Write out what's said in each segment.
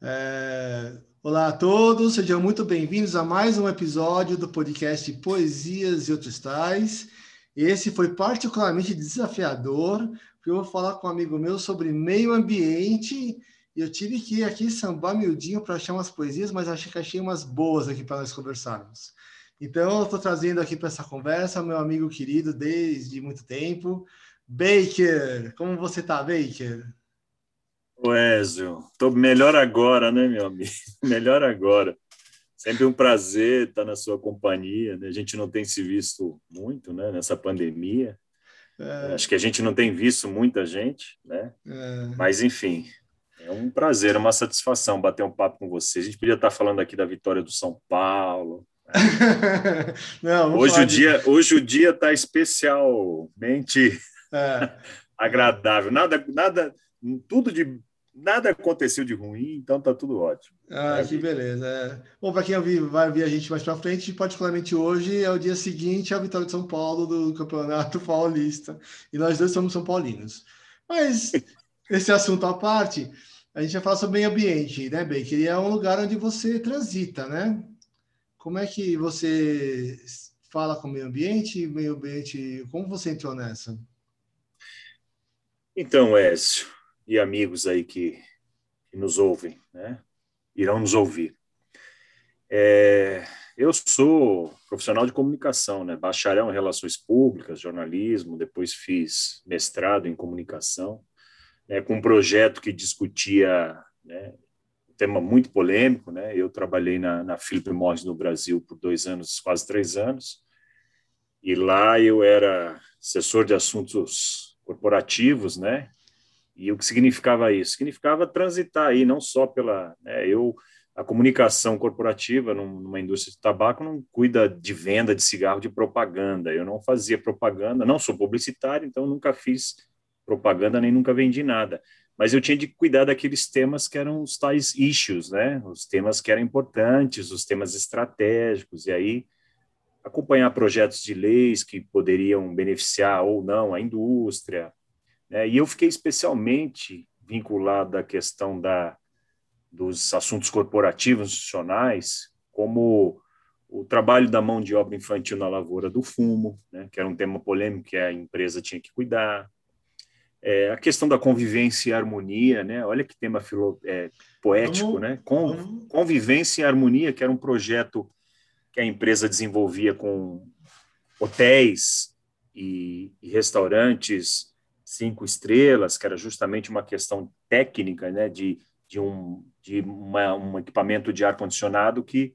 É... Olá a todos, sejam muito bem-vindos a mais um episódio do podcast Poesias e Outros Tais. Esse foi particularmente desafiador, porque eu vou falar com um amigo meu sobre meio ambiente e eu tive que ir aqui sambar miudinho para achar umas poesias, mas achei que achei umas boas aqui para nós conversarmos. Então, eu estou trazendo aqui para essa conversa meu amigo querido desde muito tempo, Baker. Como você está, Baker? O Ezio, estou melhor agora, né, meu amigo? Melhor agora. Sempre um prazer estar na sua companhia. Né? A gente não tem se visto muito, né, nessa pandemia. É... Acho que a gente não tem visto muita gente, né? É... Mas enfim, é um prazer, uma satisfação bater um papo com você. A gente podia estar falando aqui da vitória do São Paulo. Né? não, hoje, o dia, hoje o dia está especialmente é. agradável. Nada, nada, tudo de nada aconteceu de ruim, então tá tudo ótimo. Ah, que beleza. É. Bom, para quem vai ver a gente mais para frente, particularmente hoje é o dia seguinte à vitória de São Paulo do Campeonato Paulista. E nós dois somos São Paulinos. Mas esse assunto à parte, a gente vai falar sobre meio ambiente, né, Baker? E é um lugar onde você transita, né? Como é que você fala com o meio ambiente? Meio ambiente, como você entrou nessa? Então, Écio, e amigos aí que, que nos ouvem, né? irão nos ouvir. É, eu sou profissional de comunicação, né? bacharel em relações públicas, jornalismo, depois fiz mestrado em comunicação, né? com um projeto que discutia né? um tema muito polêmico. Né? Eu trabalhei na, na Philip Morris no Brasil por dois anos, quase três anos, e lá eu era assessor de assuntos corporativos, né? E o que significava isso? Significava transitar aí, não só pela. Né, eu, a comunicação corporativa numa indústria de tabaco não cuida de venda de cigarro de propaganda. Eu não fazia propaganda, não sou publicitário, então nunca fiz propaganda nem nunca vendi nada. Mas eu tinha de cuidar daqueles temas que eram os tais issues, né? Os temas que eram importantes, os temas estratégicos. E aí acompanhar projetos de leis que poderiam beneficiar ou não a indústria, né? E eu fiquei especialmente vinculado à questão da, dos assuntos corporativos institucionais, como o trabalho da mão de obra infantil na lavoura do fumo, né, que era um tema polêmico que a empresa tinha que cuidar, é, a questão da convivência e harmonia, né, olha que tema filo, é, poético, né, Con, convivência e harmonia, que era um projeto que a empresa desenvolvia com hotéis e, e restaurantes cinco estrelas, que era justamente uma questão técnica, né, de, de, um, de uma, um equipamento de ar-condicionado que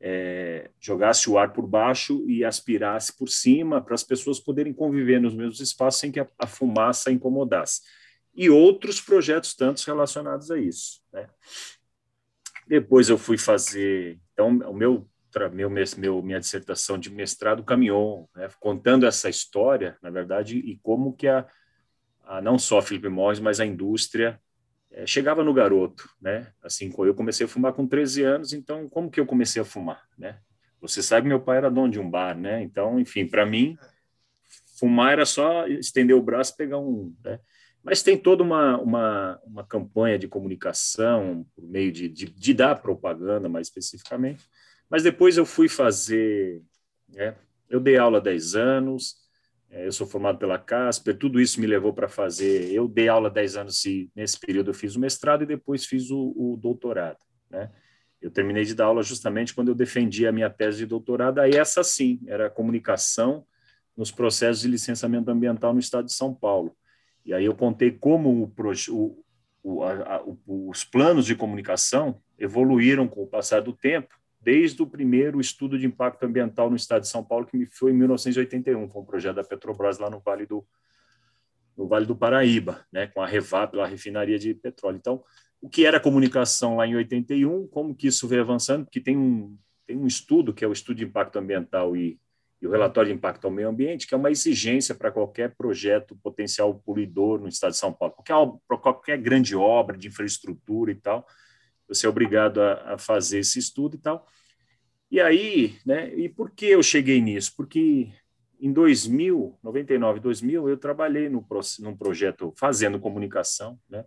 é, jogasse o ar por baixo e aspirasse por cima para as pessoas poderem conviver nos mesmos espaços sem que a, a fumaça incomodasse. E outros projetos tantos relacionados a isso. Né? Depois eu fui fazer, então, o meu meu, meu, minha dissertação de mestrado caminhou, né, contando essa história, na verdade, e como que a, a, não só Philip Morris, mas a indústria é, chegava no garoto, né? Assim, eu comecei a fumar com 13 anos, então como que eu comecei a fumar, né? Você sabe, meu pai era dono de um bar, né? Então, enfim, para mim, fumar era só estender o braço pegar um, né? Mas tem toda uma, uma, uma campanha de comunicação por meio de, de, de dar propaganda, mais especificamente. Mas depois eu fui fazer, né? Eu dei aula há 10 anos, eu sou formado pela Casper, tudo isso me levou para fazer. Eu dei aula 10 anos e nesse período eu fiz o mestrado e depois fiz o, o, doutorado. Né? Eu terminei de dar aula justamente quando eu defendi a minha tese de doutorado. Aí essa sim era comunicação nos processos de licenciamento ambiental no estado de São Paulo. E aí eu contei como o, o, a, os planos de comunicação evoluíram com o passar do tempo desde o primeiro estudo de impacto ambiental no estado de São Paulo, que foi em 1981, com o projeto da Petrobras lá no Vale do, no Vale do Paraíba, né, com a Revap, a refinaria de petróleo. Então, o que era comunicação lá em 81, como que isso veio avançando, porque tem um, tem um estudo, que é o estudo de impacto ambiental e, e o relatório de impacto ao meio ambiente, que é uma exigência para qualquer projeto potencial poluidor no estado de São Paulo, qualquer, qualquer grande obra de infraestrutura e tal, você é obrigado a, a fazer esse estudo e tal. E aí, né, e por que eu cheguei nisso? Porque em 2000, 99, 2000, eu trabalhei no, num projeto fazendo comunicação, né,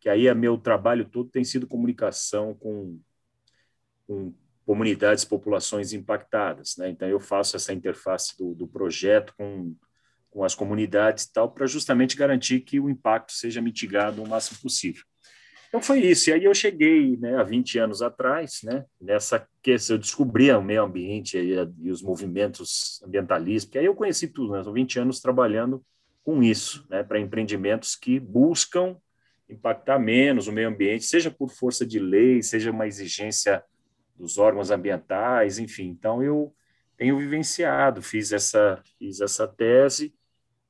que aí é meu trabalho todo tem sido comunicação com, com comunidades, populações impactadas, né? Então eu faço essa interface do, do projeto com com as comunidades e tal, para justamente garantir que o impacto seja mitigado o máximo possível. Então foi isso. E aí eu cheguei, né, há 20 anos atrás, né, nessa que eu descobri o meio ambiente e, os movimentos ambientalistas, porque aí eu conheci tudo, né, 20 anos trabalhando com isso, né, para empreendimentos que buscam impactar menos o meio ambiente, seja por força de lei, seja uma exigência dos órgãos ambientais, enfim. Então eu tenho vivenciado, fiz essa fiz essa tese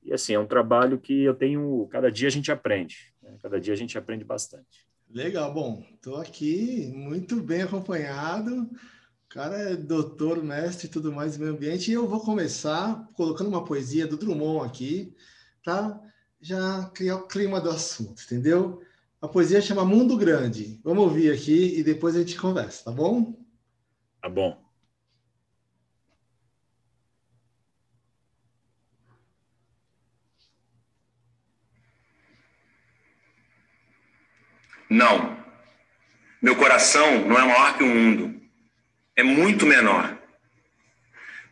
e assim é um trabalho que eu tenho cada dia a gente aprende, né? cada dia a gente aprende bastante. Legal, bom, estou aqui muito bem acompanhado. O cara é doutor, mestre e tudo mais do meio ambiente. E eu vou começar colocando uma poesia do Drummond aqui, para já criar o clima do assunto, entendeu? A poesia chama Mundo Grande. Vamos ouvir aqui e depois a gente conversa, tá bom? Tá bom. Não. Meu coração não é maior que o mundo. É muito menor.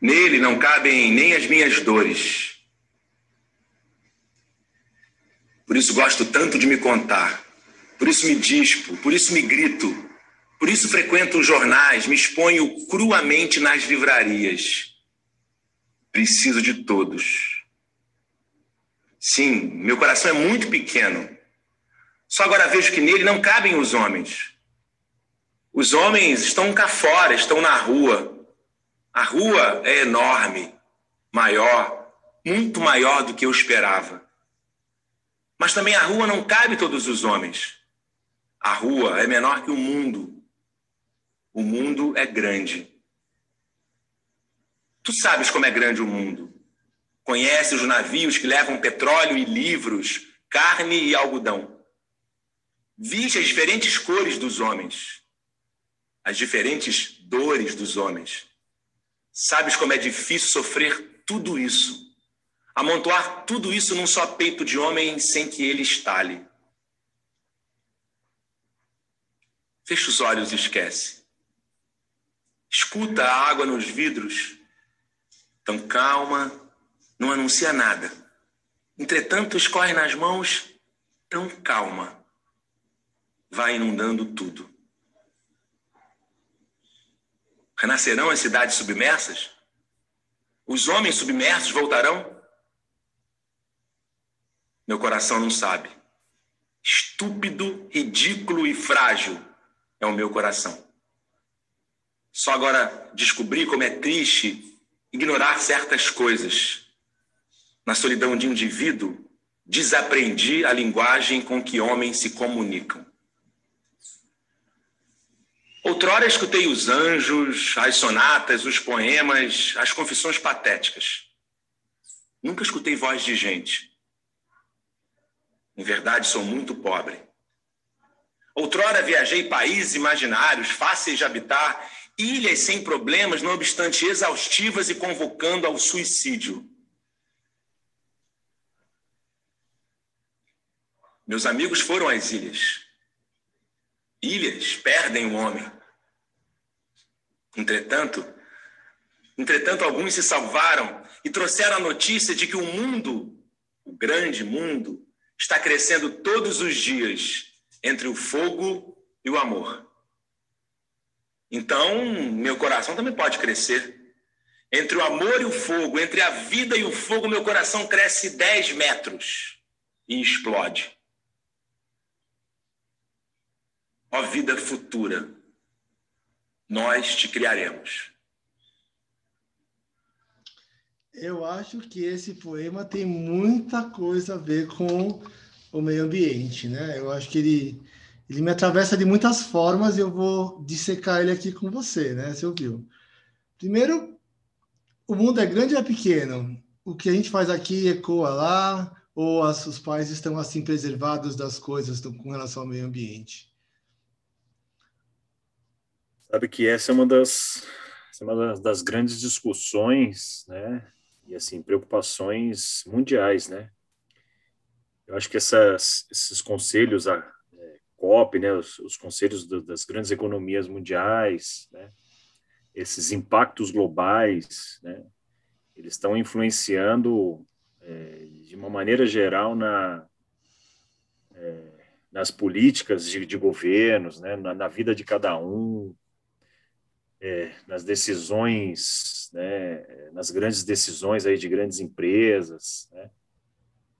Nele não cabem nem as minhas dores. Por isso gosto tanto de me contar. Por isso me dispo, por isso me grito. Por isso frequento os jornais, me exponho cruamente nas livrarias. Preciso de todos. Sim, meu coração é muito pequeno só agora vejo que nele não cabem os homens. Os homens estão cá fora, estão na rua. A rua é enorme, maior, muito maior do que eu esperava. Mas também a rua não cabe todos os homens. A rua é menor que o mundo. O mundo é grande. Tu sabes como é grande o mundo. Conheces os navios que levam petróleo e livros, carne e algodão. Viste as diferentes cores dos homens, as diferentes dores dos homens. Sabes como é difícil sofrer tudo isso, amontoar tudo isso num só peito de homem sem que ele estale. Fecha os olhos e esquece. Escuta a água nos vidros, tão calma, não anuncia nada. Entretanto, escorre nas mãos, tão calma vai inundando tudo. Renascerão as cidades submersas? Os homens submersos voltarão? Meu coração não sabe. Estúpido, ridículo e frágil é o meu coração. Só agora descobri como é triste ignorar certas coisas. Na solidão de indivíduo, desaprendi a linguagem com que homens se comunicam. Outrora escutei os anjos, as sonatas, os poemas, as confissões patéticas. Nunca escutei voz de gente. Em verdade, sou muito pobre. Outrora viajei países imaginários, fáceis de habitar, ilhas sem problemas, não obstante exaustivas e convocando ao suicídio. Meus amigos foram às ilhas. Ilhas perdem o homem. Entretanto, entretanto alguns se salvaram e trouxeram a notícia de que o mundo, o grande mundo, está crescendo todos os dias entre o fogo e o amor. Então, meu coração também pode crescer. Entre o amor e o fogo, entre a vida e o fogo, meu coração cresce 10 metros e explode. Ó vida futura, nós te criaremos. Eu acho que esse poema tem muita coisa a ver com o meio ambiente, né? Eu acho que ele, ele me atravessa de muitas formas e eu vou dissecar ele aqui com você, né? Você ouviu? Primeiro, o mundo é grande ou é pequeno? O que a gente faz aqui ecoa lá ou as, os pais estão assim preservados das coisas com relação ao meio ambiente? Sabe que essa é uma das, é uma das grandes discussões, né? E assim preocupações mundiais, né? Eu acho que essas, esses conselhos é, COP, né, os, os conselhos do, das grandes economias mundiais, né, esses impactos globais, né, eles estão influenciando é, de uma maneira geral na, é, nas políticas de, de governos, né, na, na, vida de cada um, é, nas decisões, né, nas grandes decisões aí de grandes empresas. Né.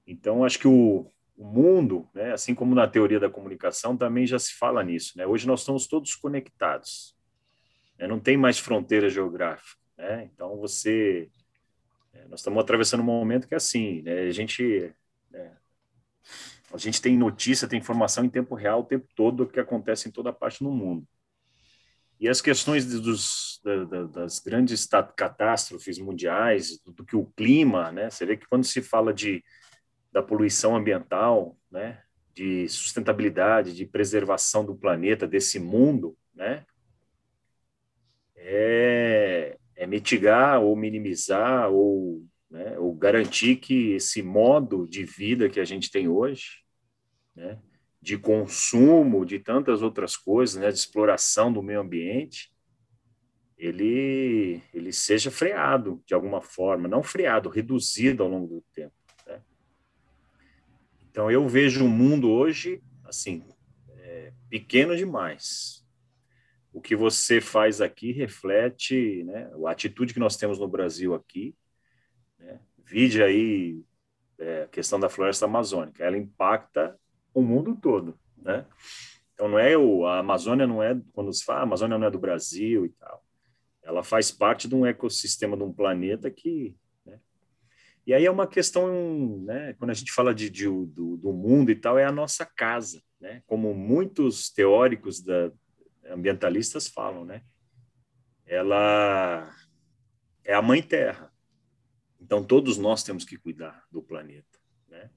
Então, acho que o, o mundo, né, assim como na teoria da comunicação, também já se fala nisso. Né? Hoje nós estamos todos conectados. Né? Não tem mais fronteira geográfica. Né? Então, você é, nós estamos atravessando um momento que é assim, né? a gente é, a gente tem notícia, tem informação em tempo real o tempo todo do que acontece em toda parte no mundo. E as questões dos, da, das grandes catástrofes mundiais, do, do, que o clima, né? Você vê que quando se fala de da poluição ambiental, né? De sustentabilidade, de preservação do planeta, desse mundo, né? É, é mitigar ou minimizar ou, né, ou garantir que esse modo de vida que a gente tem hoje, né, de consumo, de tantas outras coisas, né, de exploração do meio ambiente, ele, ele seja freado de alguma forma, não freado, reduzido ao longo do tempo. Né? Então, eu vejo o mundo hoje, assim, é, pequeno demais, o que você faz aqui reflete né, a atitude que nós temos no Brasil aqui. Né? Vide aí é, a questão da floresta amazônica, ela impacta o mundo todo. Né? Então, não é o, a Amazônia não é, quando se fala, a Amazônia não é do Brasil e tal. Ela faz parte de um ecossistema de um planeta que. Né? E aí é uma questão, né, quando a gente fala de, de do, do mundo e tal, é a nossa casa. Né? Como muitos teóricos da, ambientalistas falam, né? Ela é a mãe terra. Então todos nós temos que cuidar do planeta, né?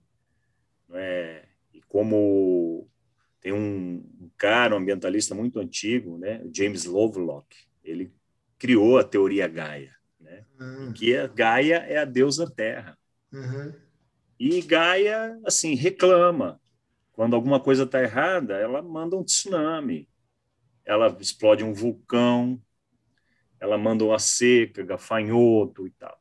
Não é? Como tem um, um cara, um ambientalista muito antigo, né? James Lovelock, ele criou a teoria Gaia, né? Uhum. Que a Gaia é a deusa Terra. Uhum. E Gaia, assim, reclama. Quando alguma coisa está errada, ela manda um tsunami ela explode um vulcão, ela manda uma seca, gafanhoto e tal.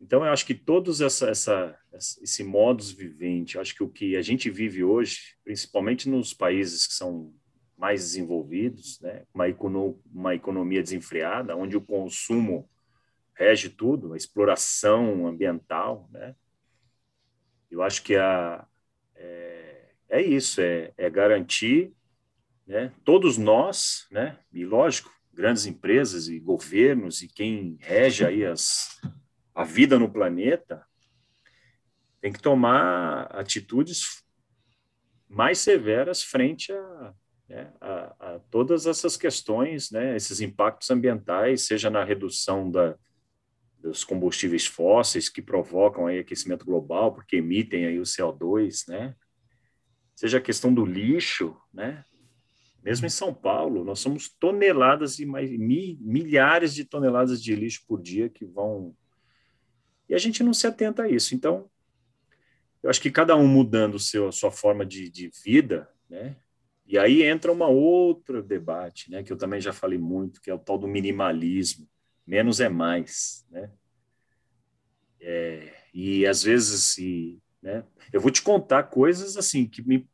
Então, eu acho que todos essa, essa, esse modus vivente, acho que o que a gente vive hoje, principalmente nos países que são mais desenvolvidos, né, uma, econo, uma economia desenfreada, onde o consumo rege tudo, a exploração ambiental, né, eu acho que a, é, é isso, é, é garantir né? Todos nós, né? E lógico, grandes empresas e governos e quem rege aí as, a vida no planeta tem que tomar atitudes mais severas frente a, né, a, a, todas essas questões, né, esses impactos ambientais, seja na redução da, dos combustíveis fósseis que provocam aí aquecimento global, porque emitem aí o CO2, né, seja a questão do lixo, né, mesmo em São Paulo, nós somos toneladas e mais milhares de toneladas de lixo por dia que vão. E a gente não se atenta a isso. Então, eu acho que cada um mudando seu, a sua forma de, de vida, né? E aí entra uma outra debate, né? Que eu também já falei muito, que é o tal do minimalismo. Menos é mais, né? É, e às vezes, e, né? Eu vou te contar coisas assim que me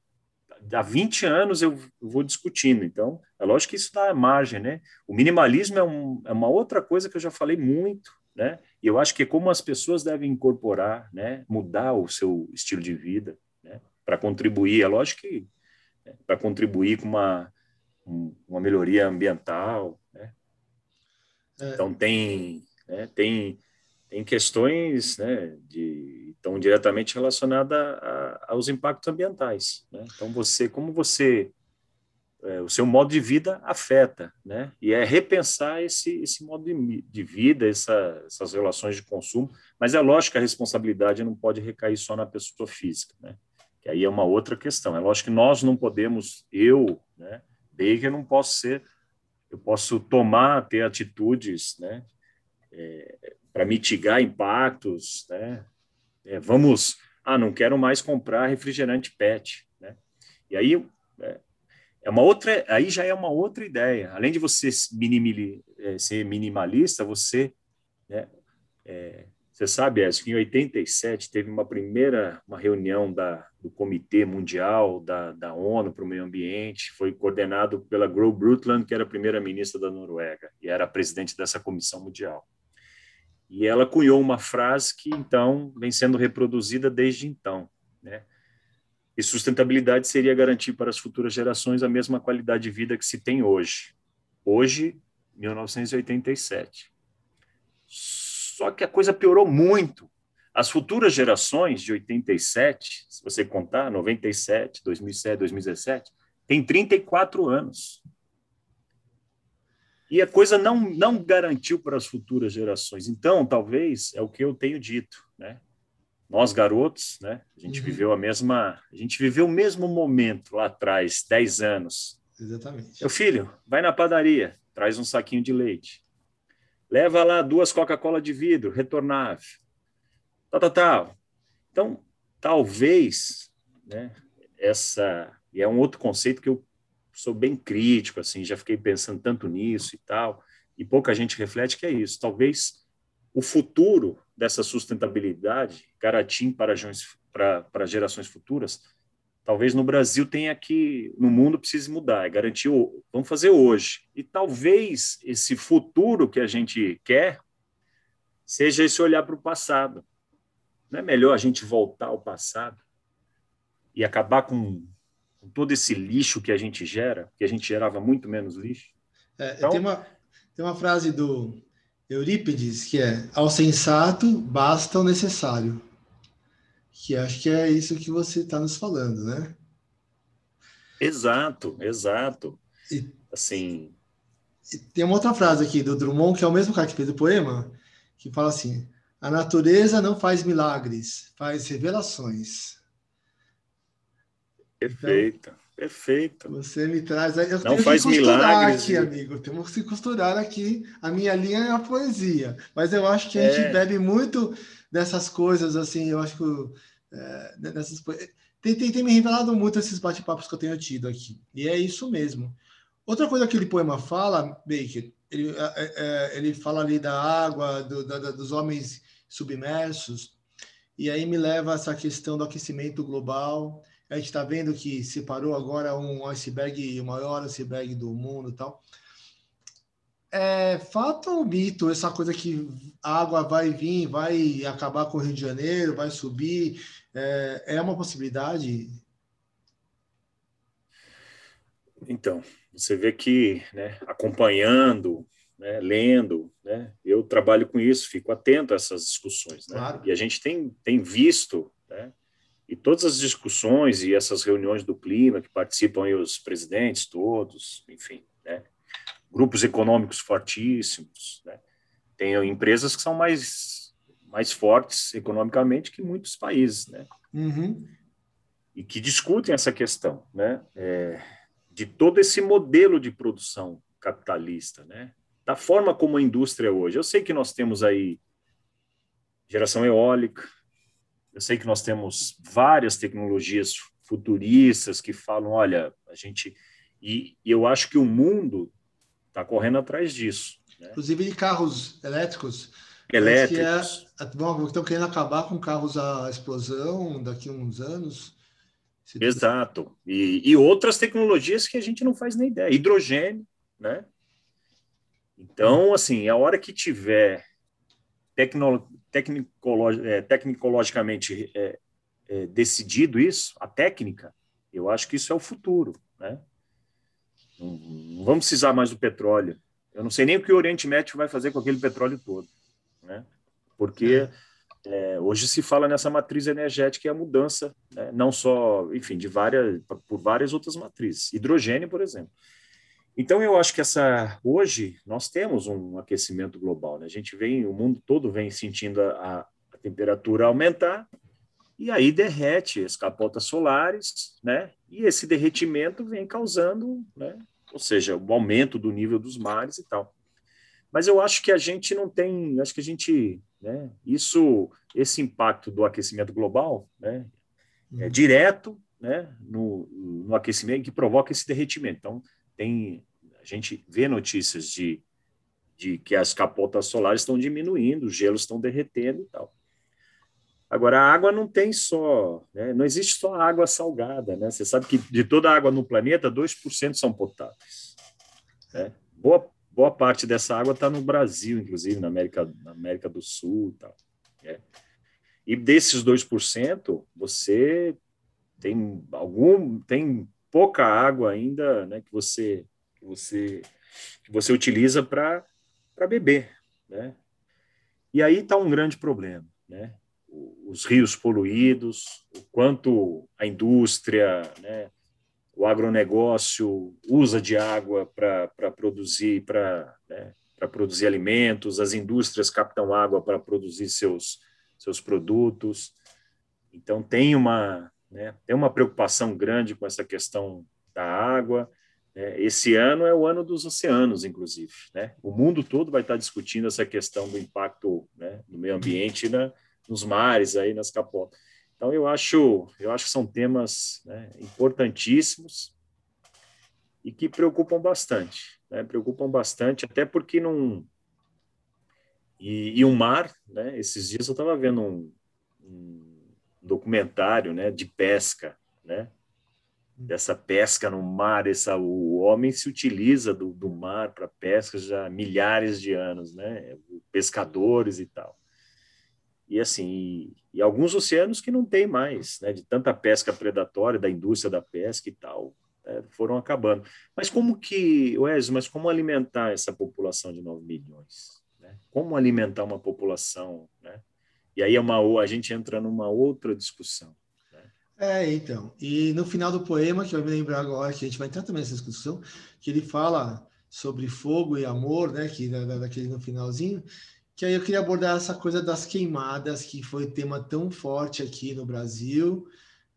há 20 anos eu vou discutindo. Então, é lógico que isso dá margem, né? O minimalismo é, um, é uma outra coisa que eu já falei muito, né? E eu acho que é como as pessoas devem incorporar, né? Mudar o seu estilo de vida, né? Para contribuir. É lógico que né? para contribuir com uma, uma melhoria ambiental, né? É. Então, tem, né? tem, tem questões, né? De estão diretamente relacionadas aos impactos ambientais. Né? Então, você, como você, é, o seu modo de vida afeta, né? E é repensar esse, esse modo de, de vida, essa, essas relações de consumo. Mas é lógico que a responsabilidade não pode recair só na pessoa física, né? Que aí é uma outra questão. É lógico que nós não podemos, eu, né? Baker, não posso ser, eu posso tomar, ter atitudes, né? É, para mitigar impactos, né? É, vamos, ah, não quero mais comprar refrigerante PET, né? E aí é, é uma outra, aí já é uma outra ideia. Além de você é, ser minimalista, você, né, é, você sabe, acho que em 87 teve uma primeira uma reunião da, do Comitê Mundial da, da ONU para o Meio Ambiente, foi coordenado pela Gro Brundtland, que era a primeira ministra da Noruega e era presidente dessa comissão mundial. E ela cunhou uma frase que então vem sendo reproduzida desde então, né? E sustentabilidade seria garantir para as futuras gerações a mesma qualidade de vida que se tem hoje. Hoje, 1987. Só que a coisa piorou muito. As futuras gerações de 87, se você contar, 97, 2007, 2017, têm 34 anos. E a coisa não, não garantiu para as futuras gerações. Então, talvez, é o que eu tenho dito, né? Nós garotos, né? A gente uhum. viveu a mesma, a gente viveu o mesmo momento lá atrás, 10 anos. Exatamente. Meu filho, vai na padaria, traz um saquinho de leite. Leva lá duas Coca-Cola de vidro, retornável. Tal, tal, tal. Então, talvez, né, essa, e é um outro conceito que eu sou bem crítico, assim, já fiquei pensando tanto nisso e tal, e pouca gente reflete que é isso. Talvez o futuro dessa sustentabilidade, garantir para, para, para gerações futuras, talvez no Brasil tenha que, no mundo precise mudar, é garantir, vamos fazer hoje. E talvez esse futuro que a gente quer seja esse olhar para o passado. Não é melhor a gente voltar ao passado e acabar com com todo esse lixo que a gente gera, que a gente gerava muito menos lixo. É, então, tem, uma, tem uma frase do Eurípides que é: ao sensato basta o necessário. Que acho que é isso que você está nos falando, né? Exato, exato. E, assim. E tem uma outra frase aqui do Drummond, que é o mesmo cara que fez o poema, que fala assim: a natureza não faz milagres, faz revelações. Perfeito, então, perfeito. Você me traz. Eu não faz milagres. aqui, amigo. Temos que costurar aqui. A minha linha é a poesia. Mas eu acho que a gente é. bebe muito dessas coisas, assim. Eu acho que. É, dessas, tem, tem, tem me revelado muito esses bate-papos que eu tenho tido aqui. E é isso mesmo. Outra coisa que aquele poema fala, Baker, ele, é, é, é, ele fala ali da água, do, da, dos homens submersos, e aí me leva a essa questão do aquecimento global a gente está vendo que separou agora um iceberg, o maior iceberg do mundo e tal. É fato ou mito essa coisa que a água vai vir, vai acabar com o Rio de Janeiro, vai subir? É, é uma possibilidade? Então, você vê que, né, acompanhando, né, lendo, né, eu trabalho com isso, fico atento a essas discussões. Né? Claro. E a gente tem, tem visto e todas as discussões e essas reuniões do clima que participam os presidentes todos, enfim, né? grupos econômicos fortíssimos, né? tem empresas que são mais mais fortes economicamente que muitos países, né? Uhum. E que discutem essa questão, né? É, de todo esse modelo de produção capitalista, né? Da forma como a indústria é hoje. Eu sei que nós temos aí geração eólica, eu sei que nós temos várias tecnologias futuristas que falam, olha, a gente e, e eu acho que o mundo está correndo atrás disso. Né? Inclusive de carros elétricos. Elétricos. É, bom, estão querendo acabar com carros a explosão daqui a uns anos. Exato. E, e outras tecnologias que a gente não faz nem ideia. Hidrogênio, né? Então, assim, a hora que tiver tecno, é, tecnologicamente é, é, decidido isso, a técnica, eu acho que isso é o futuro, né? Não, não, vamos precisar mais do petróleo. Eu não sei nem o que o Oriente Médio vai fazer com aquele petróleo todo, né? Porque é, hoje se fala nessa matriz energética e a mudança, né? não só, enfim, de várias, por várias outras matrizes. Hidrogênio, por exemplo. Então, eu acho que essa hoje nós temos um aquecimento global. Né? A gente vem, o mundo todo vem sentindo a, a temperatura aumentar e aí derrete as capotas solares, né? E esse derretimento vem causando, né? Ou seja, o aumento do nível dos mares e tal. Mas eu acho que a gente não tem, acho que a gente, né? Isso, esse impacto do aquecimento global, né? É uhum. direto né, no, no aquecimento que provoca esse derretimento. Então, tem a gente vê notícias de, de que as capotas solares estão diminuindo, os gelos estão derretendo e tal. Agora, a água não tem só, né? não existe só água salgada. Né? Você sabe que de toda a água no planeta, 2% são potáveis. Né? Boa, boa parte dessa água está no Brasil, inclusive, na América, na América do Sul e tal. Né? E desses 2%, você tem algum tem pouca água ainda né, que você que você que você utiliza para beber né? e aí está um grande problema né? os rios poluídos o quanto a indústria né, o agronegócio usa de água para produzir para né, produzir alimentos as indústrias captam água para produzir seus seus produtos então tem uma né? Tem uma preocupação grande com essa questão da água. Né? Esse ano é o ano dos oceanos, inclusive. Né? O mundo todo vai estar discutindo essa questão do impacto né, do meio ambiente na, nos mares, aí nas capotas. Então eu acho, eu acho que são temas né, importantíssimos e que preocupam bastante, né? Preocupam bastante, até porque não e, e o mar, né? Esses dias eu estava vendo um, um documentário, né, de pesca, né, dessa pesca no mar, essa, o homem se utiliza do, do mar para pesca já há milhares de anos, né, pescadores e tal. E assim, e, e alguns oceanos que não tem mais, né, de tanta pesca predatória, da indústria da pesca e tal, né, foram acabando. Mas como que, Wes, mas como alimentar essa população de 9 milhões? Né? Como alimentar uma população, né? E aí é uma, a gente entra numa outra discussão. Né? É, então. E no final do poema, que eu me lembrar agora, que a gente vai entrar também nessa discussão, que ele fala sobre fogo e amor, né? Que da, daquele no finalzinho. Que aí eu queria abordar essa coisa das queimadas, que foi tema tão forte aqui no Brasil,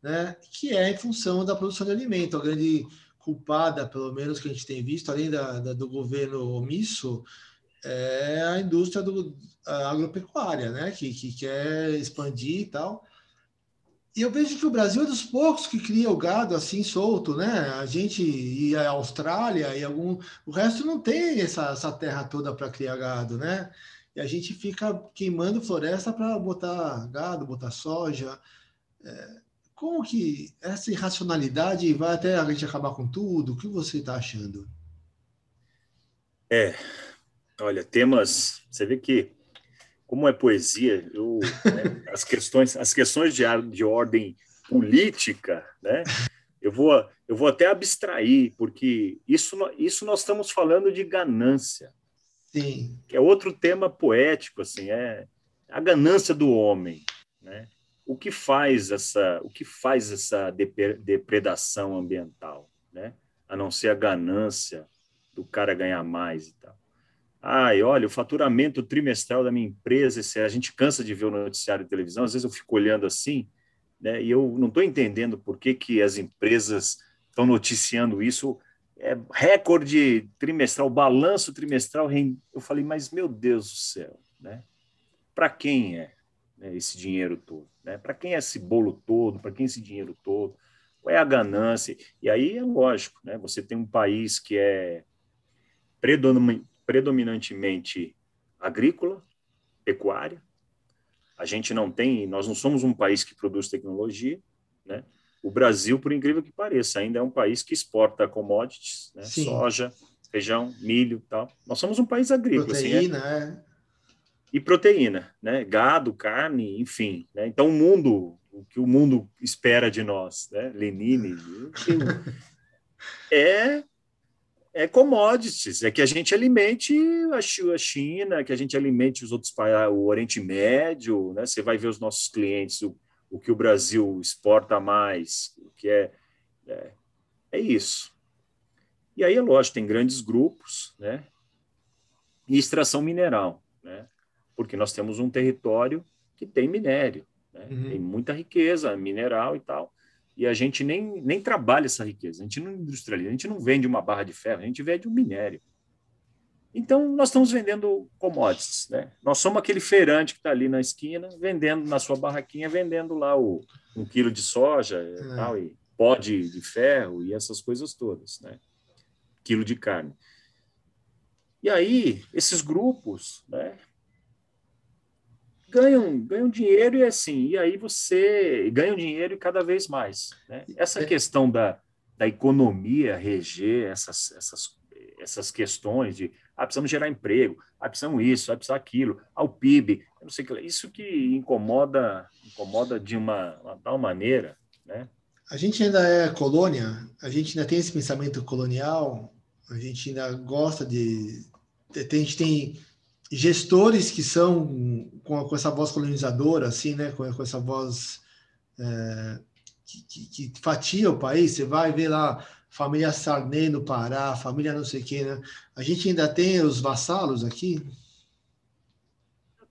né? Que é em função da produção de alimento. A grande culpada, pelo menos que a gente tem visto, além da, da do governo omisso, é a indústria do, a agropecuária, né? Que, que quer expandir e tal. E eu vejo que o Brasil é dos poucos que cria o gado assim solto, né? A gente e a Austrália e algum, o resto não tem essa, essa terra toda para criar gado, né? E a gente fica queimando floresta para botar gado, botar soja. É, como que essa irracionalidade vai até a gente acabar com tudo? O que você está achando? É, Olha, temas. Você vê que como é poesia, eu, né, as questões, as questões de, de ordem política, né? Eu vou, eu vou até abstrair, porque isso, isso nós estamos falando de ganância. Sim. Que é outro tema poético, assim, é a ganância do homem, né? O que faz essa, o que faz essa depredação ambiental, né? A não ser a ganância do cara ganhar mais e tal. Ai, olha, o faturamento trimestral da minha empresa, se a gente cansa de ver o noticiário de televisão, às vezes eu fico olhando assim, né, e eu não estou entendendo por que, que as empresas estão noticiando isso. É recorde trimestral, balanço trimestral. Eu falei, mas meu Deus do céu, né? Para quem é né, esse dinheiro todo? Né? Para quem é esse bolo todo? Para quem é esse dinheiro todo? Qual é a ganância? E aí é lógico, né? Você tem um país que é predominantemente agrícola, pecuária. A gente não tem, nós não somos um país que produz tecnologia, né? O Brasil, por incrível que pareça, ainda é um país que exporta commodities, né? soja, feijão, milho, tal. Nós somos um país agrícola, proteína, assim, é... é. E proteína, né? Gado, carne, enfim. Né? Então o mundo, o que o mundo espera de nós, né? Lenine, é é commodities, é que a gente alimente a China, que a gente alimente os outros países, o Oriente Médio, né? Você vai ver os nossos clientes, o, o que o Brasil exporta mais, o que é, é, é isso. E aí, é lógico, tem grandes grupos, né? E extração mineral, né? Porque nós temos um território que tem minério, né? Uhum. tem muita riqueza mineral e tal e a gente nem, nem trabalha essa riqueza, a gente não industrializa, a gente não vende uma barra de ferro, a gente vende um minério. Então, nós estamos vendendo commodities. Né? Nós somos aquele feirante que está ali na esquina, vendendo na sua barraquinha, vendendo lá o, um quilo de soja e é. tal. E, pó de, de ferro e essas coisas todas, né? Quilo de carne. E aí, esses grupos, né? Ganham, ganham dinheiro e assim, e aí você ganha dinheiro e cada vez mais. Né? Essa é. questão da, da economia reger essas, essas, essas questões de ah, precisamos gerar emprego, ah, precisamos isso, ah, precisamos aquilo, ao ah, PIB, não sei que isso que incomoda incomoda de uma, uma, tal maneira, né? A gente ainda é colônia, a gente ainda tem esse pensamento colonial, a gente ainda gosta de a gente tem gestores que são com, com essa voz colonizadora, assim, né, com, com essa voz é, que, que, que fatia o país. Você vai ver lá família Sarney no Pará, família não sei quem, né? A gente ainda tem os vassalos aqui?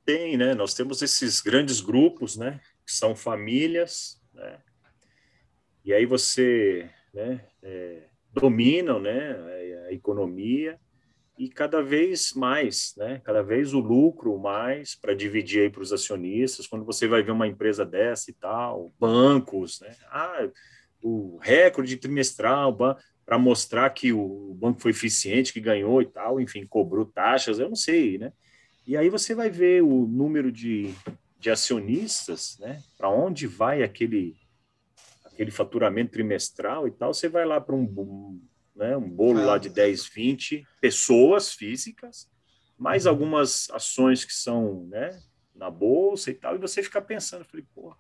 Tem, né? Nós temos esses grandes grupos, né? Que são famílias, né? E aí você, né? É, dominam, né? A economia e cada vez mais, né? Cada vez o lucro mais para dividir aí para os acionistas. Quando você vai ver uma empresa dessa e tal, bancos, né? Ah, o recorde trimestral para mostrar que o banco foi eficiente, que ganhou e tal, enfim, cobrou taxas, eu não sei, né? E aí você vai ver o número de, de acionistas, né? Para onde vai aquele aquele faturamento trimestral e tal, você vai lá para um, né, um bolo lá de 10, 20 pessoas físicas, mais uhum. algumas ações que são né, na bolsa e tal, e você fica pensando, falei, pô,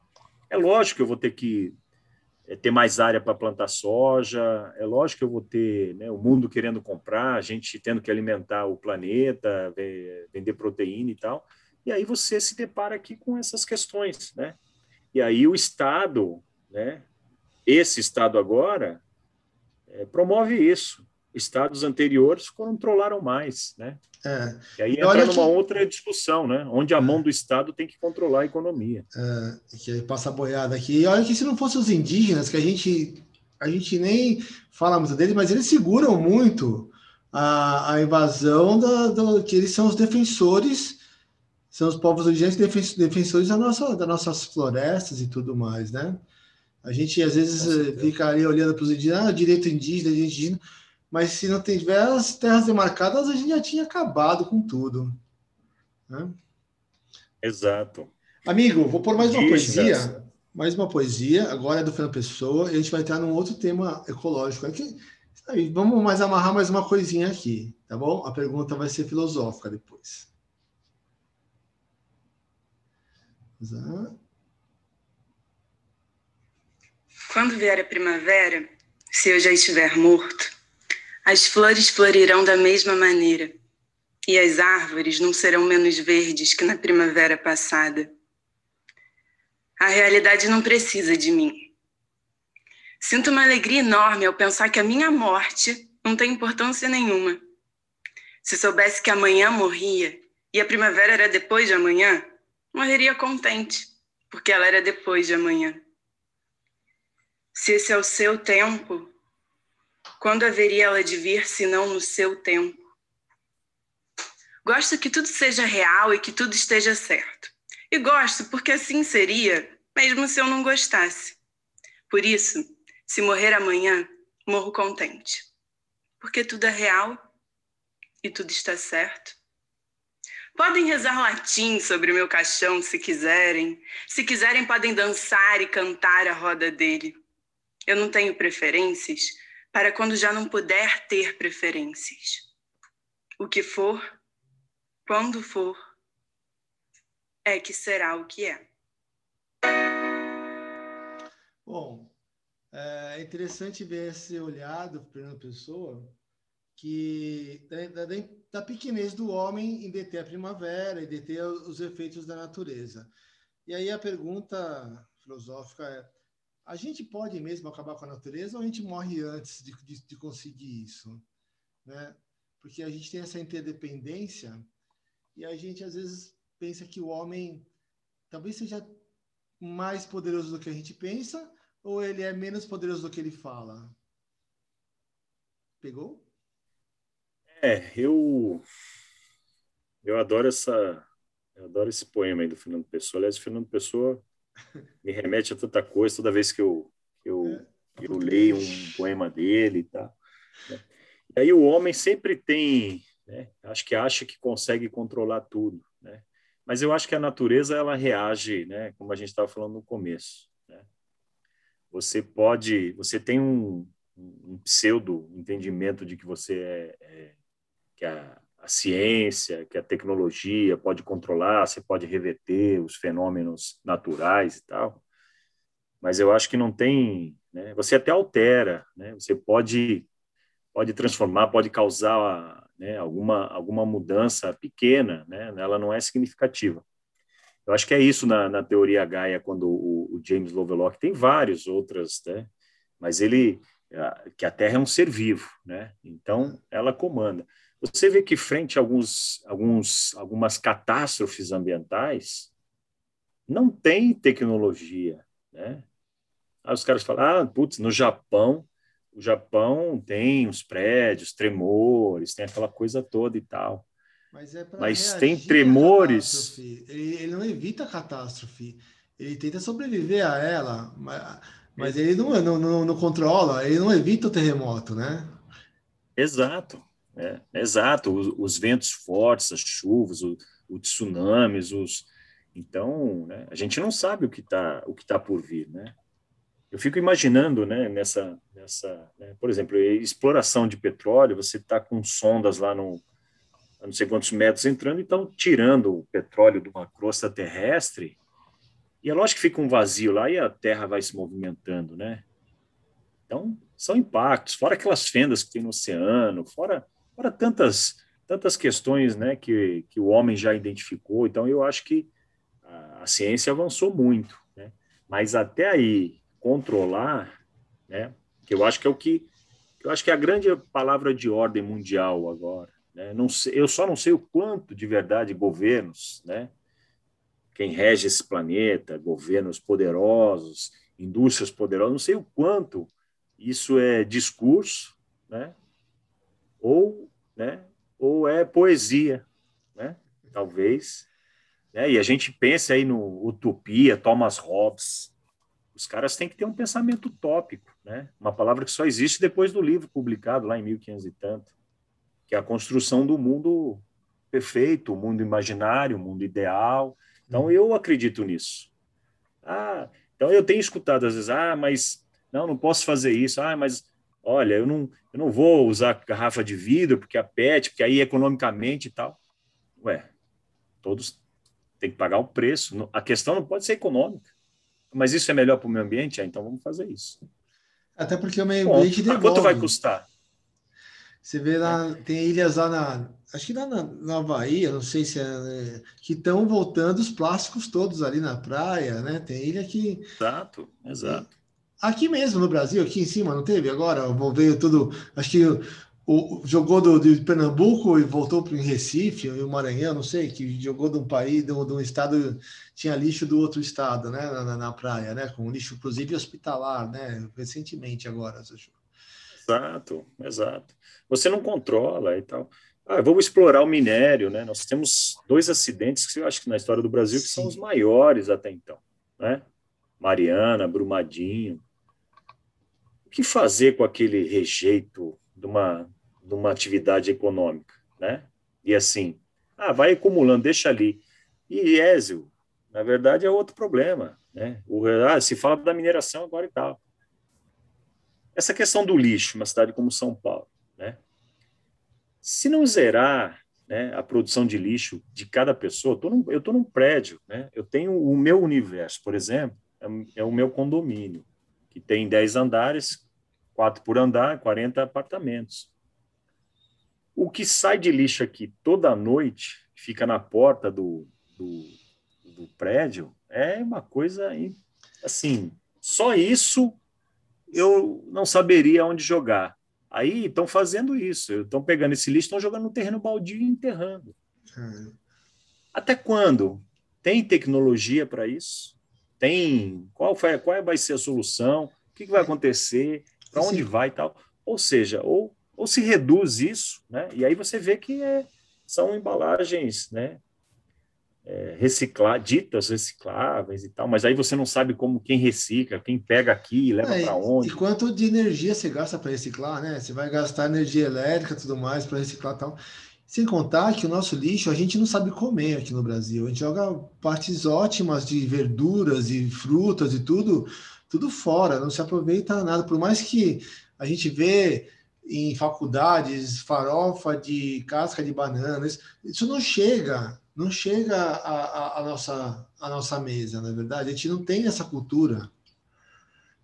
é lógico que eu vou ter que é, ter mais área para plantar soja, é lógico que eu vou ter né, o mundo querendo comprar, a gente tendo que alimentar o planeta, vender proteína e tal, e aí você se depara aqui com essas questões, né? E aí o Estado, né, esse Estado agora, é, promove isso. Estados anteriores controlaram mais, né? É. E aí entra numa que... outra discussão, né? Onde a mão do Estado tem que controlar a economia. É, que passa a boiada aqui. E olha que se não fossem os indígenas, que a gente, a gente nem fala muito deles, mas eles seguram muito a, a invasão da, do, que eles são os defensores, são os povos indígenas defensores da nossa, das nossas florestas e tudo mais, né? A gente às vezes fica ali olhando para os indígenas, ah, direito indígena, direito indígena mas se não tiver as terras demarcadas, a gente já tinha acabado com tudo. Né? Exato. Amigo, vou pôr mais uma poesia. Mais uma poesia, agora é do Fernando Pessoa, e a gente vai entrar num outro tema ecológico. Aqui, aí, vamos mais amarrar mais uma coisinha aqui, tá bom? A pergunta vai ser filosófica depois. Quando vier a primavera, se eu já estiver morto, as flores florirão da mesma maneira, e as árvores não serão menos verdes que na primavera passada. A realidade não precisa de mim. Sinto uma alegria enorme ao pensar que a minha morte não tem importância nenhuma. Se soubesse que amanhã morria e a primavera era depois de amanhã, morreria contente, porque ela era depois de amanhã. Se esse é o seu tempo, quando haveria ela de vir, senão no seu tempo? Gosto que tudo seja real e que tudo esteja certo. E gosto porque assim seria, mesmo se eu não gostasse. Por isso, se morrer amanhã, morro contente. Porque tudo é real e tudo está certo. Podem rezar latim sobre o meu caixão se quiserem. Se quiserem, podem dançar e cantar a roda dele. Eu não tenho preferências, para quando já não puder ter preferências. O que for, quando for, é que será o que é. Bom, é interessante ver esse olhar do Fernando Pessoa, que da, da, da pequenez do homem em deter a primavera e deter os efeitos da natureza. E aí a pergunta filosófica é: a gente pode mesmo acabar com a natureza ou a gente morre antes de, de, de conseguir isso? Né? Porque a gente tem essa interdependência e a gente às vezes pensa que o homem talvez seja mais poderoso do que a gente pensa ou ele é menos poderoso do que ele fala? Pegou? É, eu eu adoro essa eu adoro esse poema aí do Fernando Pessoa. Aliás, o Fernando Pessoa me remete a tanta coisa toda vez que eu, eu eu leio um poema dele e tal. Né? E aí o homem sempre tem, né? acho que acha que consegue controlar tudo, né? Mas eu acho que a natureza ela reage, né? Como a gente estava falando no começo. Né? Você pode, você tem um, um pseudo entendimento de que você é, é que a, ciência, que a tecnologia pode controlar, você pode reverter os fenômenos naturais e tal. Mas eu acho que não tem, né? Você até altera, né? Você pode pode transformar, pode causar né, alguma alguma mudança pequena, né? Ela não é significativa. Eu acho que é isso na, na teoria Gaia, quando o, o James Lovelock tem várias outras, né? Mas ele que a Terra é um ser vivo, né? Então ela comanda. Você vê que frente a alguns, alguns, algumas catástrofes ambientais, não tem tecnologia, né? Aí os caras falam, ah, putz, no Japão, o Japão tem os prédios, tremores, tem aquela coisa toda e tal. Mas, é Mas tem tremores. Ele, ele, não evita a catástrofe, ele tenta sobreviver a ela, mas, mas ele não, não, não, não controla, ele não evita o terremoto, né? Exato. É, exato, os, os, ventos fortes, as chuvas, o, o tsunamis, os então né, a gente não sabe o que está o que tá por vir, né? Eu fico imaginando, né, nessa nessa, né, por exemplo, exploração de petróleo, você está com sondas lá no não sei quantos metros entrando, então tirando o petróleo de uma crosta terrestre, e é lógico que fica um vazio lá e a Terra vai se movimentando, né? Então, são impactos, fora aquelas fendas que tem no oceano, fora Fora tantas, tantas questões né, que, que o homem já identificou, então eu acho que a, a ciência avançou muito, né? mas até aí controlar, né, que eu acho que é o que eu acho que é a grande palavra de ordem mundial agora. Né? Não sei, eu só não sei o quanto de verdade governos, né, quem rege esse planeta, governos poderosos, indústrias poderosas, não sei o quanto isso é discurso, né, ou né? ou é poesia, né? talvez. Né? E a gente pensa aí no Utopia, Thomas Hobbes. Os caras têm que ter um pensamento utópico, né? uma palavra que só existe depois do livro publicado lá em 1500 e tanto, que é a construção do mundo perfeito, o mundo imaginário, o mundo ideal. Então, uhum. eu acredito nisso. Ah, então eu tenho escutado às vezes, ah, mas não, não posso fazer isso. Ah, mas olha, eu não, eu não vou usar garrafa de vidro porque a PET, porque aí economicamente e tal. Ué, todos têm que pagar o preço. A questão não pode ser econômica. Mas isso é melhor para o meio ambiente? Ah, então vamos fazer isso. Até porque o meio ambiente devolve. Quanto vai custar? Você vê lá, tem ilhas lá na. Acho que lá na, na Bahia, não sei se é. Né, que estão voltando os plásticos todos ali na praia, né? Tem ilha que. Exato, exato. Aqui mesmo no Brasil, aqui em cima, não teve? Agora veio tudo. Acho que o, jogou do, de Pernambuco e voltou para o Recife, o Maranhão, não sei, que jogou de um país, de um, de um estado, tinha lixo do outro estado, né, na, na, praia, né, com lixo, inclusive, hospitalar, né, recentemente agora. Exato, exato. Você não controla e tal. Ah, vamos explorar o minério, né? Nós temos dois acidentes que eu acho que na história do Brasil que Sim. são os maiores até então, né? Mariana, Brumadinho, o que fazer com aquele rejeito de uma, de uma atividade econômica, né? E assim, ah, vai acumulando, deixa ali. E Ézio, na verdade, é outro problema, né? O, ah, se fala da mineração agora e tal. Essa questão do lixo, uma cidade como São Paulo, né? Se não zerar né, a produção de lixo de cada pessoa, eu estou num prédio, né? Eu tenho o meu universo, por exemplo, é, é o meu condomínio que tem 10 andares, quatro por andar, 40 apartamentos. O que sai de lixo aqui toda noite, fica na porta do, do, do prédio, é uma coisa assim. Só isso eu não saberia onde jogar. Aí estão fazendo isso, estão pegando esse lixo, estão jogando no terreno baldio e enterrando. Hum. Até quando? Tem tecnologia para isso? Tem qual, foi, qual vai ser a solução? que, que vai acontecer, para onde vai e tal. Ou seja, ou, ou se reduz isso, né? e aí você vê que é, são embalagens né? é, reciclar, ditas recicláveis e tal, mas aí você não sabe como quem recicla, quem pega aqui e leva é, para onde. E quanto de energia você gasta para reciclar, né? Você vai gastar energia elétrica tudo mais para reciclar e tal. Sem contar que o nosso lixo a gente não sabe comer aqui no Brasil. A gente joga partes ótimas de verduras e frutas e tudo, tudo fora, não se aproveita nada. Por mais que a gente vê em faculdades farofa de casca de bananas, isso não chega não chega à, nossa, a nossa mesa, na é verdade. A gente não tem essa cultura.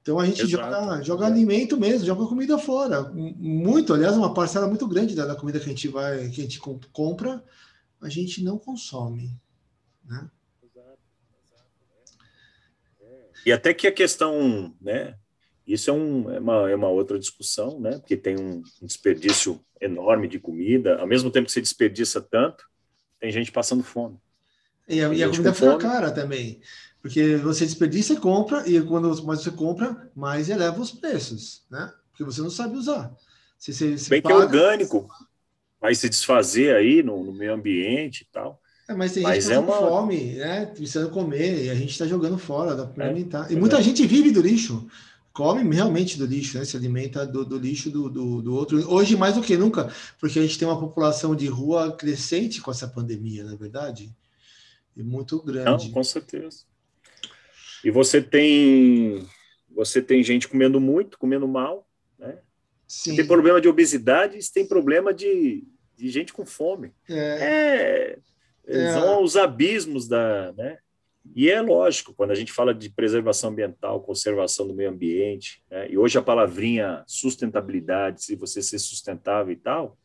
Então a gente Exato. joga, joga alimento mesmo, joga comida fora. Muito, aliás, uma parcela muito grande da, comida que a gente vai, que a gente compra, a gente não consome. Né? E até que a questão, né? Isso é, um, é, uma, é uma outra discussão, né? Porque tem um desperdício enorme de comida, ao mesmo tempo que você desperdiça tanto, tem gente passando fome. E a, e a comida fica fome. cara também. Porque você desperdiça e compra, e quando mais você compra, mais eleva os preços, né? Porque você não sabe usar. Se, se, se Bem paga... que é orgânico, vai se desfazer aí no, no meio ambiente e tal. É, mas tem mas gente é uma... fome, né? Precisando comer, e a gente está jogando fora, dá para é, alimentar. E muita gente vive do lixo come realmente do lixo, né? Se alimenta do, do lixo do, do, do, outro. Hoje, mais do que nunca, porque a gente tem uma população de rua crescente com essa pandemia, não é verdade? E muito grande. Não, com certeza. E você tem você tem gente comendo muito, comendo mal, né? Sim. tem problema de obesidade, tem problema de, de gente com fome. É, é, é. são os abismos da, né? E é lógico, quando a gente fala de preservação ambiental, conservação do meio ambiente, né, e hoje a palavrinha sustentabilidade, se você ser sustentável e tal,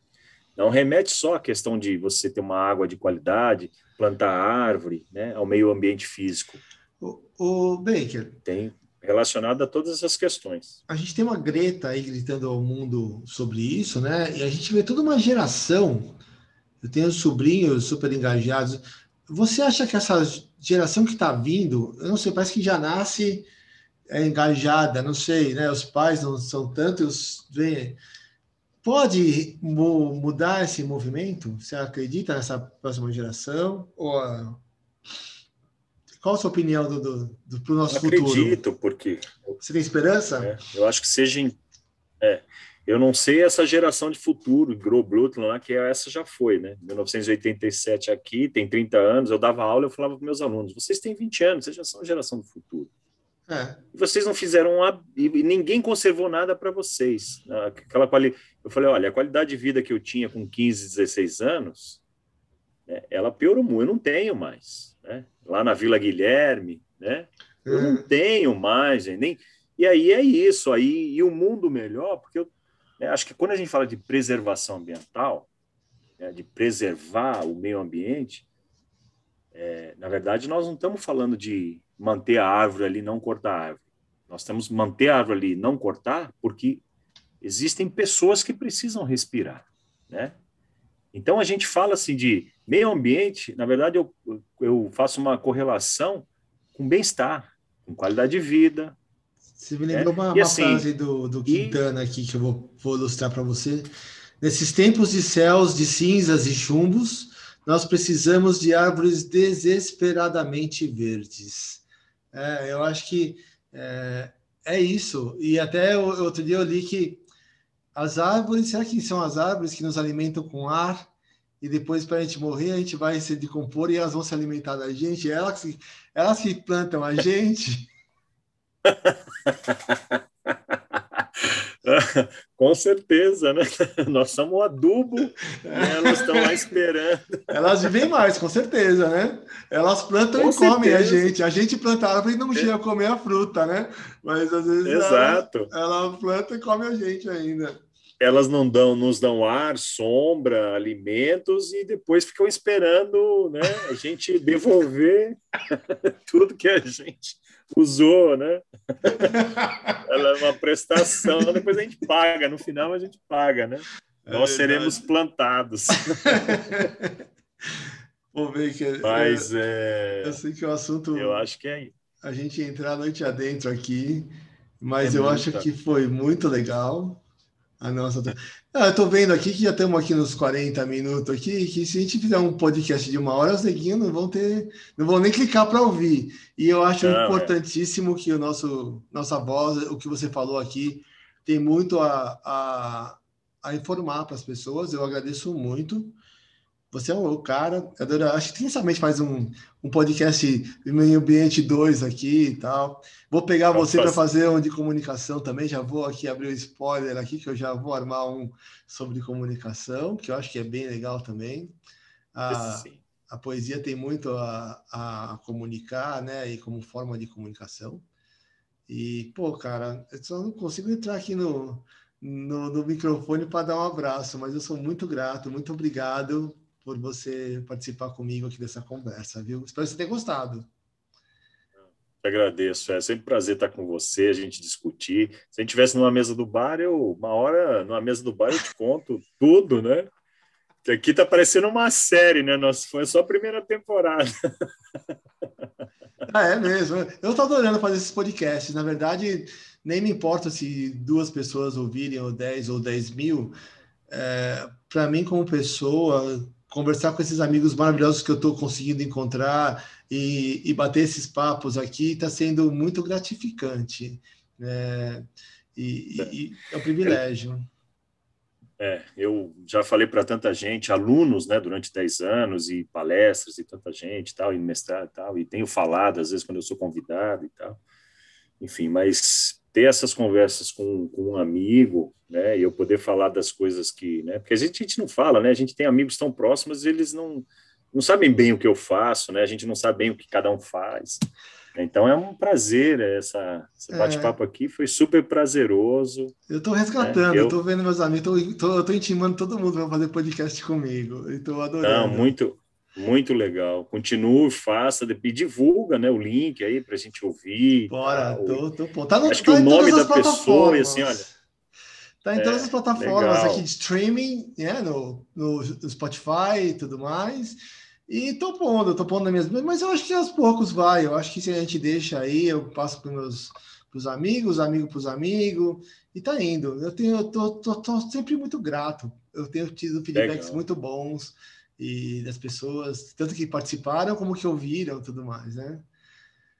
não remete só à questão de você ter uma água de qualidade, plantar árvore, né, ao meio ambiente físico. O, o Baker. Tem relacionado a todas essas questões. A gente tem uma Greta aí gritando ao mundo sobre isso, né? E a gente vê toda uma geração. Eu tenho sobrinhos super engajados. Você acha que essa geração que está vindo, eu não sei, parece que já nasce é, engajada, não sei, né? Os pais não são tantos. Pode mudar esse movimento? Você acredita nessa próxima geração? Ou qual a sua opinião do, do, do pro nosso acredito, futuro? Acredito, porque você tem esperança? É, eu acho que seja é, eu não sei essa geração de futuro, Groblutland lá, que essa já foi, né? 1987 aqui, tem 30 anos, eu dava aula, eu falava para meus alunos, vocês têm 20 anos, vocês já são a geração do futuro. É. E vocês não fizeram uma, e ninguém conservou nada para vocês. Né? Aquela quali... Eu falei, olha, a qualidade de vida que eu tinha com 15, 16 anos, né, ela piorou muito, eu não tenho mais. Né? Lá na Vila Guilherme, né? Eu é. não tenho mais, nem. E aí é isso, aí e o mundo melhor, porque eu é, acho que quando a gente fala de preservação ambiental, né, de preservar o meio ambiente, é, na verdade, nós não estamos falando de manter a árvore ali, não cortar a árvore. Nós temos que manter a árvore ali, não cortar, porque existem pessoas que precisam respirar, né? Então a gente fala assim de meio ambiente, na verdade eu, eu faço uma correlação com bem-estar, com qualidade de vida, você me lembrou é? uma, uma assim, frase do, do Quintana e... aqui que eu vou, vou ilustrar para você. Nesses tempos de céus de cinzas e chumbos, nós precisamos de árvores desesperadamente verdes. É, eu acho que é, é, isso. E até outro dia eu li que as árvores, será que são as árvores que nos alimentam com ar? E depois, para a gente morrer, a gente vai se decompor e elas vão se alimentar da gente? Elas, elas que plantam a gente. Com certeza, né? Nós somos o adubo, né? elas estão lá esperando. Elas vivem mais, com certeza, né? Elas plantam com e certeza. comem a gente. A gente planta a árvore e não chega a comer a fruta, né? Mas às vezes Exato. Ela, ela planta e come a gente ainda. Elas não dão, nos dão ar, sombra, alimentos e depois ficam esperando, né? A gente devolver tudo que a gente usou, né? Ela é uma prestação, depois a gente paga, no final a gente paga, né? É Nós seremos plantados. Vou ver que Mas é, eu sei que o assunto eu acho que é a gente entrar a noite adentro aqui, mas é eu acho que foi muito legal. A nossa. Ah, eu estou vendo aqui que já estamos aqui nos 40 minutos aqui, que se a gente fizer um podcast de uma hora, os neguinhos não vão ter, não vão nem clicar para ouvir. E eu acho é. importantíssimo é. que o nosso nossa voz, o que você falou aqui, tem muito a, a, a informar para as pessoas. Eu agradeço muito. Você é o cara, acho que sabe faz um, um podcast meio ambiente 2 aqui e tal. Vou pegar Vamos você para fazer um de comunicação também, já vou aqui abrir o um spoiler aqui, que eu já vou armar um sobre comunicação, que eu acho que é bem legal também. A, a poesia tem muito a, a comunicar, né, e como forma de comunicação. E, pô, cara, eu só não consigo entrar aqui no, no, no microfone para dar um abraço, mas eu sou muito grato, muito obrigado por você participar comigo aqui dessa conversa, viu? Espero que você tenha gostado. Eu agradeço, é sempre um prazer estar com você, a gente discutir. Se a gente estivesse numa mesa do bar, eu, uma hora, numa mesa do bar, eu te conto tudo, né? Que aqui tá parecendo uma série, né? Nossa, foi só a primeira temporada. Ah, é mesmo. Eu estou adorando fazer esses podcasts. Na verdade, nem me importa se duas pessoas ouvirem, ou dez, ou dez mil. É, Para mim, como pessoa, conversar com esses amigos maravilhosos que eu estou conseguindo encontrar e, e, bater esses papos aqui está sendo muito gratificante. Né? E, e, é um privilégio. É, eu já falei para tanta gente, alunos, né, durante 10 anos, e palestras, e tanta gente, tal, e mestrado e tal, e tenho falado, às vezes, quando eu sou convidado e tal. Enfim, mas ter essas conversas com, com, um amigo, né, e eu poder falar das coisas que, né, porque a gente, a gente não fala, né, a gente tem amigos tão próximos, eles não, não sabem bem o que eu faço, né, a gente não sabe bem o que cada um faz. Então é um prazer essa, esse bate-papo é. aqui, foi super prazeroso. Eu estou resgatando, né? eu estou vendo meus amigos, estou intimando todo mundo para fazer podcast comigo, estou adorando. Não, muito, muito legal. Continue, faça e divulga né, o link aí para a gente ouvir. Bora, tá, tô, tô, pô. Tá no, Acho tá que o nome da pessoa, e assim, olha. Tá em é, todas as plataformas legal. aqui de streaming, né, no, no, Spotify e tudo mais. E tô pondo, tô pondo nas minhas. Mas eu acho que aos poucos vai. Eu acho que se a gente deixa aí, eu passo para meus pros amigos, amigo para os amigos, e tá indo. Eu tenho, eu tô, tô, tô sempre muito grato. Eu tenho tido feedbacks legal. muito bons e das pessoas, tanto que participaram como que ouviram tudo mais, né?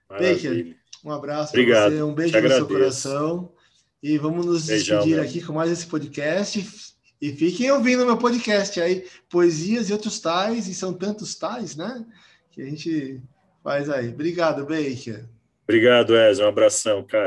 Baker, um abraço para você, um beijo no seu coração. E vamos nos Beijão, despedir meu. aqui com mais esse podcast. E fiquem ouvindo meu podcast aí, Poesias e Outros Tais, e são tantos tais, né? Que a gente faz aí. Obrigado, Baker. Obrigado, Ezra. Um abração, cara.